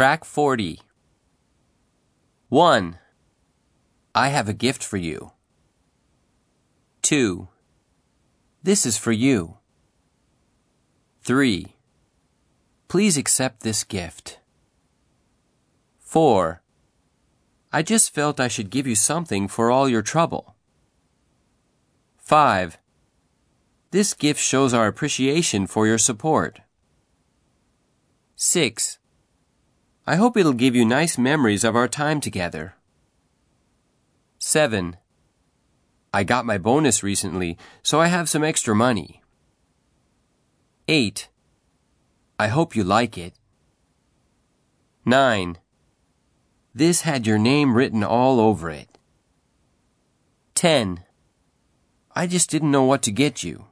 Track 40. 1. I have a gift for you. 2. This is for you. 3. Please accept this gift. 4. I just felt I should give you something for all your trouble. 5. This gift shows our appreciation for your support. 6. I hope it'll give you nice memories of our time together. 7. I got my bonus recently, so I have some extra money. 8. I hope you like it. 9. This had your name written all over it. 10. I just didn't know what to get you.